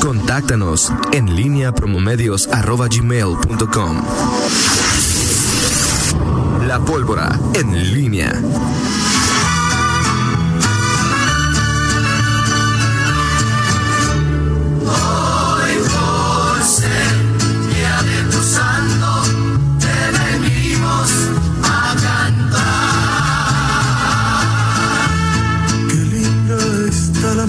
Contáctanos en línea promomedios.com. La pólvora en línea. Las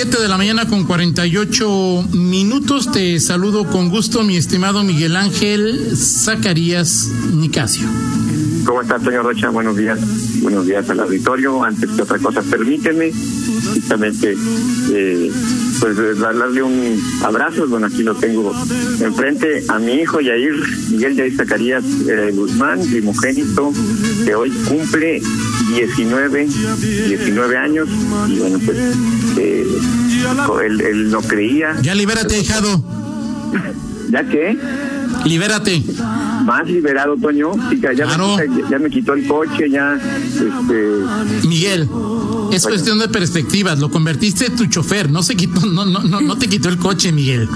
7 de la mañana con 48 minutos. Te saludo con gusto, mi estimado Miguel Ángel Zacarías Nicasio. ¿Cómo estás, señor Rocha? Buenos días. Buenos días al auditorio. Antes que otra cosa, permíteme justamente eh, pues darle un abrazo. Bueno, aquí lo tengo enfrente a mi hijo Yair, Miguel Yair Zacarías eh, Guzmán, primogénito, que hoy cumple 19, 19 años. Y bueno, pues eh, él, no creía. Ya libérate, hijado. ¿Ya qué? Libérate. Más liberado, Toño. ya, me, ya, me quitó el coche, ya. Este... Miguel, es cuestión de perspectivas. Lo convertiste en tu chofer. No se quitó, no, no, no, no te quitó el coche, Miguel.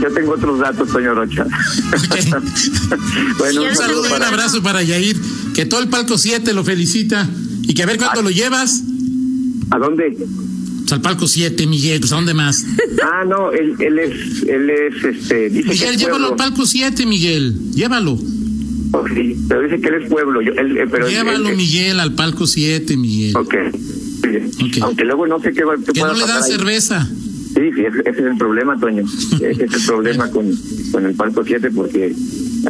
Yo tengo otros datos, Toño Rocha. bueno, un saludo y un abrazo para Yair. Que todo el palco 7 lo felicita. Y que a ver cuándo ah. lo llevas. ¿A dónde? Pues al palco 7, Miguel, pues a dónde más. Ah, no, él, él es, él es, este, dice Miguel, llévalo al palco 7, Miguel, llévalo. Oh, sí, pero dice que él es pueblo. Yo, él, eh, pero llévalo, Miguel, al palco 7, Miguel. Ok. okay. Aunque luego no sé qué va Que no le dan cerveza. Sí, sí, ese, es el problema, Toño. ese es el problema con, con el palco 7 porque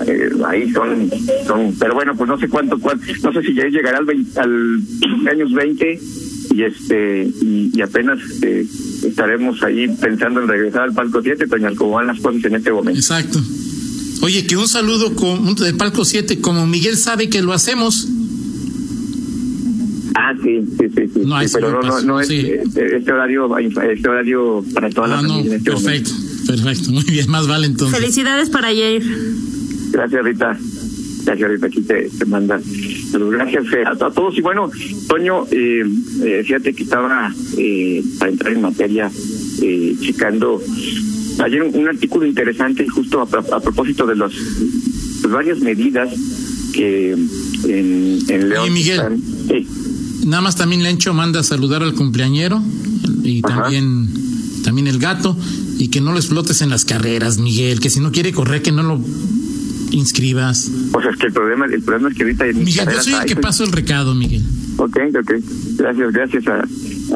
eh, ahí son, son, pero bueno, pues no sé cuánto, cuánto no sé si ya llegará al, 20, al años 20 y este y, apenas eh, estaremos ahí pensando en regresar al palco 7, Toño, como van las cosas en este momento. Exacto. Oye, que un saludo con, del palco 7, como Miguel sabe que lo hacemos. Ah, sí, sí, sí, sí. No, pero no, no, no es este horario, este horario para toda la ah, familia. Este perfecto, perfecto, muy bien, más vale entonces. Felicidades para Jair. Gracias, Rita. Gracias, Rita. Aquí te, te manda. Gracias eh, a, todos. Y bueno, Toño, eh, eh, fíjate que estaba, eh, para entrar en materia, eh, checando ayer un, artículo interesante justo a, propósito de los pues, varias medidas que en, en León. Miguel, nada más también Lencho manda a saludar al cumpleañero y también, también el gato y que no lo explotes en las carreras, Miguel, que si no quiere correr, que no lo inscribas. Pues es que el problema, el problema es que ahorita... Miguel, yo soy el que paso el recado, Miguel. Ok, ok. Gracias, gracias a,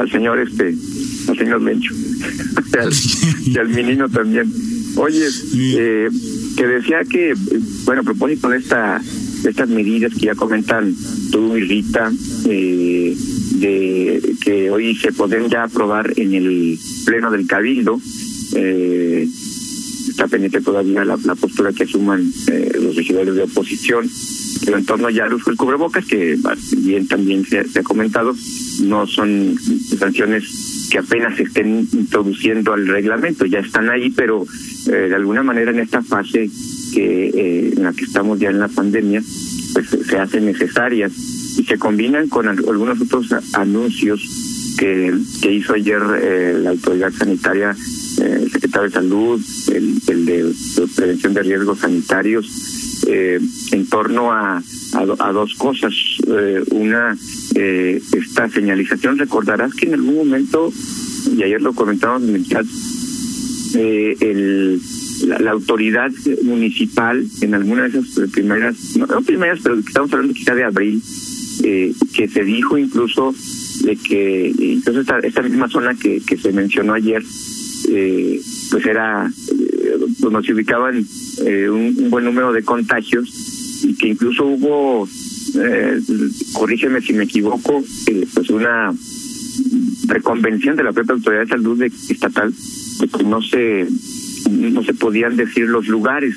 al señor este, al señor Mencho. y al menino también. Oye, eh, que decía que, bueno, a propósito de esta de estas medidas que ya comentan tú y Rita, eh, de que hoy se pueden ya aprobar en el pleno del Cabildo, eh, está pendiente todavía la, postura que asuman eh, los regidores de oposición. Pero en torno ya al uso del cubrebocas, que bien también se, ha comentado, no son sanciones que apenas se estén introduciendo al reglamento, ya están ahí, pero eh, de alguna manera en esta fase que eh, en la que estamos ya en la pandemia, pues se hacen necesarias y se combinan con algunos otros anuncios que, que hizo ayer la autoridad sanitaria eh, el secretario de Salud, el, de, prevención de riesgos sanitarios, eh, en torno a, a, dos cosas. Eh, una, esta señalización, recordarás que en algún momento, y ayer lo comentábamos en el chat, el, la, autoridad municipal, en alguna de esas primeras, no, primeras, pero estamos hablando quizá de abril, que se dijo incluso de que incluso esta, esta misma zona que, que se mencionó ayer, eh, pues era, eh, pues se ubicaban eh, un, buen número de contagios y que incluso hubo, eh, corrígeme si me equivoco, eh, pues una reconvención de la propia autoridad de salud estatal de que no se no se podían decir los lugares.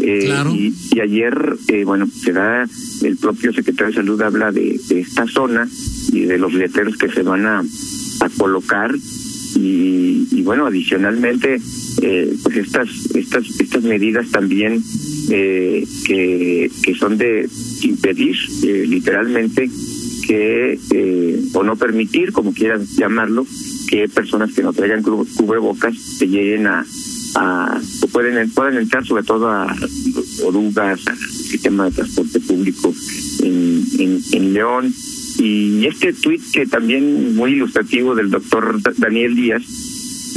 Eh, y, y, ayer eh, bueno se da el propio secretario de salud habla de, de esta zona y de los letreros que se van a, a colocar y, y bueno, adicionalmente, eh, pues estas, estas, estas medidas también eh, que, que son de impedir eh, literalmente que, eh, o no permitir, como quieran llamarlo, que personas que no traigan cubrebocas se lleguen a, a pueden, pueden entrar sobre todo a orugas, al sistema de transporte público en, en León. Y este tuit que también muy ilustrativo del doctor Daniel Díaz,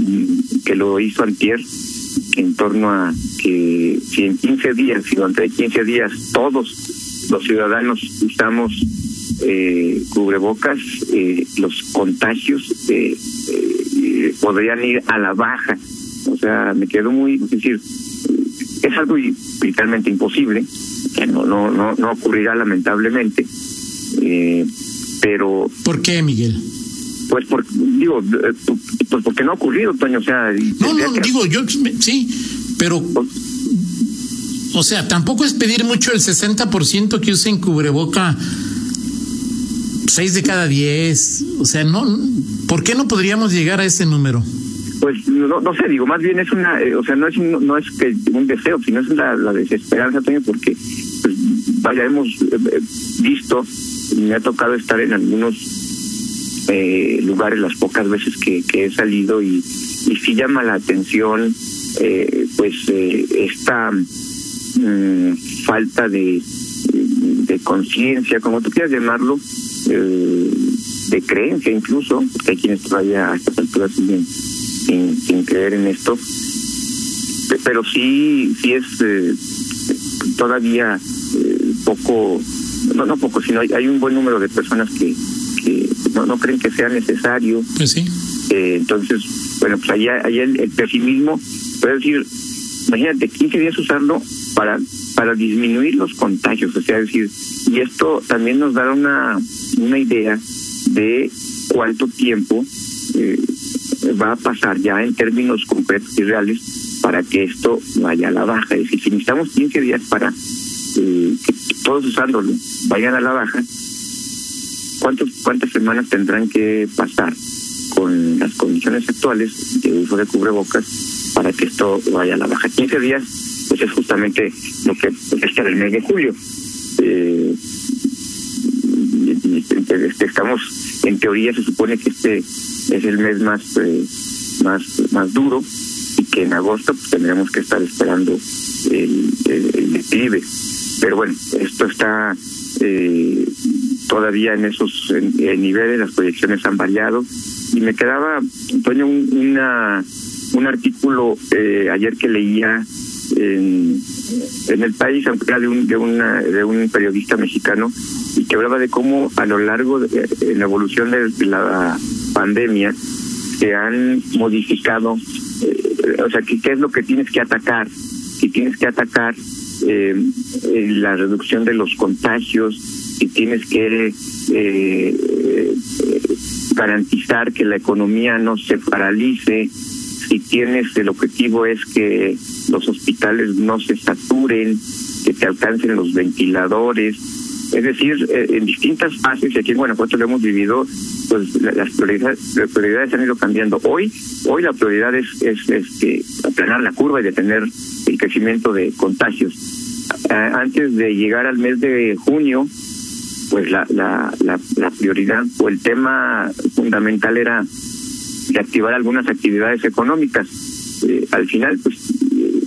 mm, que lo hizo antier, en torno a que si en 15 días, si durante 15 días todos los ciudadanos usamos eh, cubrebocas, eh, los contagios eh, eh, podrían ir a la baja. O sea, me quedo muy, es decir, es algo literalmente imposible, que no, no, no, no ocurrirá lamentablemente. Eh, pero. ¿Por qué, Miguel? Pues por, digo, eh, pues porque no ha ocurrido, Toño, o sea... No, no, digo, yo sí, pero... O sea, tampoco es pedir mucho el 60% que usen cubreboca 6 de cada 10. O sea, no, ¿por qué no podríamos llegar a ese número? Pues no, no sé, digo, más bien es una, eh, o sea, no es no es que un deseo, sino es la, la desesperanza, Toño, porque pues, vaya, hemos eh, visto, me ha tocado estar en algunos eh, lugares las pocas veces que, he salido y, y sí llama la atención eh, pues eh, esta mm, falta de, conciencia, como tú quieras llamarlo, eh, de creencia incluso, porque hay quienes todavía a estas alturas siguen sin, sin creer en esto, pero sí, sí es todavía poco, no, no poco, sino hay, hay un buen número de personas que, que no, no creen que sea necesario. Pues sí. Eh, entonces, bueno, pues allá, allá el, el pesimismo, puede decir, imagínate, 15 días usarlo para para disminuir los contagios, o sea, es decir, y esto también nos da una, una idea de cuánto tiempo eh, va a pasar ya en términos concretos y reales para que esto vaya a la baja. Es decir, si necesitamos 15 días para eh, que todos usándolo vayan a la baja, ¿cuántos, ¿cuántas semanas tendrán que pasar con las condiciones actuales de uso de cubrebocas para que esto vaya a la baja? 15 días, pues es justamente lo que pues, está el mes de julio. Eh, este, estamos, en teoría se supone que este es el mes más, eh, más, más duro y que en agosto pues, tendremos que estar esperando el, el, el. Pero bueno, esto está eh, todavía en esos en, niveles, las proyecciones han variado. Y me quedaba, Antonio, un, una, un artículo eh, ayer que leía en, en el país, aunque era de un, de, un periodista mexicano, y que hablaba de cómo a lo largo de, en la evolución de la pandemia se han modificado, eh, o sea, ¿qué, ¿qué es lo que tienes que atacar? Si tienes que atacar eh, la reducción de los contagios, si tienes que eh, garantizar que la economía no se paralice, si tienes el objetivo es que los hospitales no se saturen, que te alcancen los ventiladores, es decir, eh, en distintas fases, y aquí en Guanajuato lo hemos vivido, pues las prioridades, han ido cambiando. Hoy, hoy la prioridad es, es, es que aplanar la curva y detener el crecimiento de contagios. Antes de llegar al mes de junio, pues la, la, la, la prioridad o el tema fundamental era reactivar algunas actividades económicas. Eh, al final, pues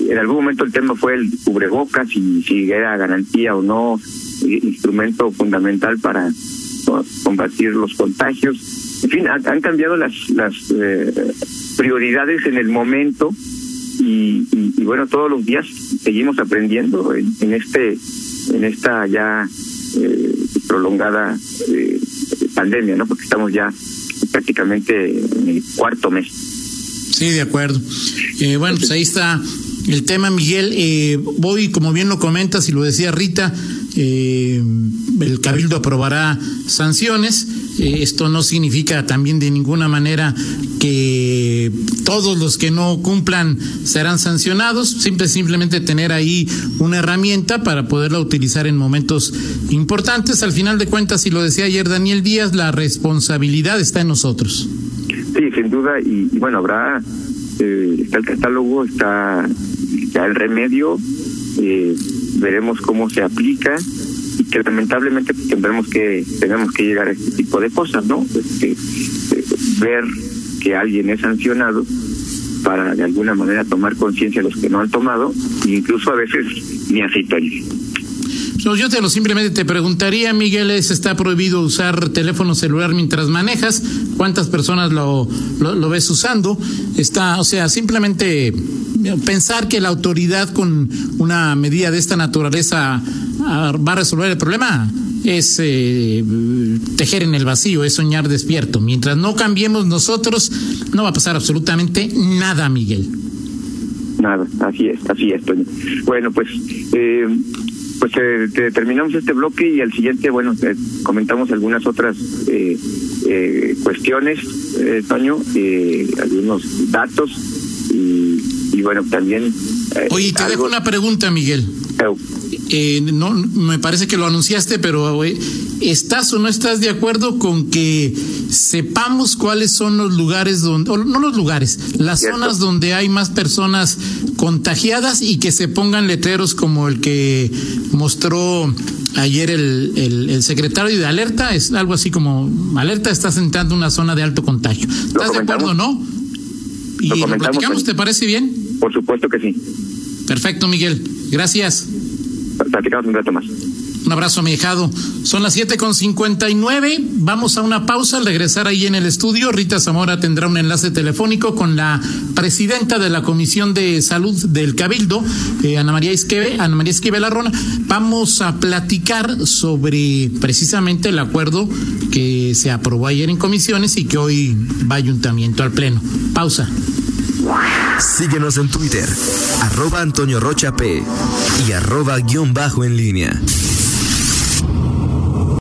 en algún momento el tema fue el cubrebocas y si era garantía o no instrumento fundamental para combatir los contagios. En fin, han, cambiado las, las eh, prioridades en el momento y, y, y, bueno, todos los días seguimos aprendiendo en, en este en esta ya eh, prolongada eh, pandemia, ¿no? Porque estamos ya prácticamente en el cuarto mes. Sí, de acuerdo. Eh, bueno, pues ahí está el tema, Miguel. Voy, como bien lo comentas y lo decía Rita, eh, el Cabildo aprobará sanciones. Eh, esto no significa también de ninguna manera que todos los que no cumplan serán sancionados, simple, simplemente tener ahí una herramienta para poderla utilizar en momentos importantes. Al final de cuentas, y lo decía ayer Daniel Díaz, la responsabilidad está en nosotros. Sí, sin duda, y, bueno, habrá, eh, está el catálogo, está el remedio, eh, veremos cómo se aplica y que lamentablemente pues, tendremos que tenemos que llegar a este tipo de cosas, ¿no? Este, eh, ver que alguien es sancionado para de alguna manera tomar conciencia de los que no han tomado, incluso a veces ni así no, yo te lo simplemente te preguntaría, Miguel, ¿es está prohibido usar teléfono celular mientras manejas? ¿Cuántas personas lo, lo, ves usando? Está, o sea, simplemente pensar que la autoridad con una medida de esta naturaleza ah, va a resolver el problema es eh, tejer en el vacío, es soñar despierto. Mientras no cambiemos nosotros, no va a pasar absolutamente nada, Miguel. Nada, así es, así es, Bueno, pues eh, pues eh, terminamos este bloque y al siguiente, bueno, comentamos algunas otras eh, eh, cuestiones, eh, Toño, eh, algunos datos y, bueno, también... Oye, te dejo una pregunta, Miguel. Eh, no, me parece que lo anunciaste, pero ¿estás o no estás de acuerdo con que sepamos cuáles son los lugares donde, no los lugares, las zonas donde hay más personas contagiadas y que se pongan letreros como el que mostró ayer el, el, secretario de alerta, es algo así como alerta está sentando una zona de alto contagio. ¿Estás de acuerdo, no? ¿Y lo, platicamos, te parece bien? Por supuesto que sí. Perfecto, Miguel. Gracias platicamos un rato más. Un abrazo, mi. Son las siete con cincuenta y nueve. Vamos a una pausa. Al regresar ahí en el estudio, Rita Zamora tendrá un enlace telefónico con la presidenta de la Comisión de Salud del Cabildo, eh, Ana María Esquive, Ana María Esquive Larrona. Vamos a platicar sobre precisamente el acuerdo que se aprobó ayer en comisiones y que hoy va ayuntamiento al pleno. Pausa. Síguenos en Twitter, arroba Antonio Rocha P y arroba guion bajo en línea.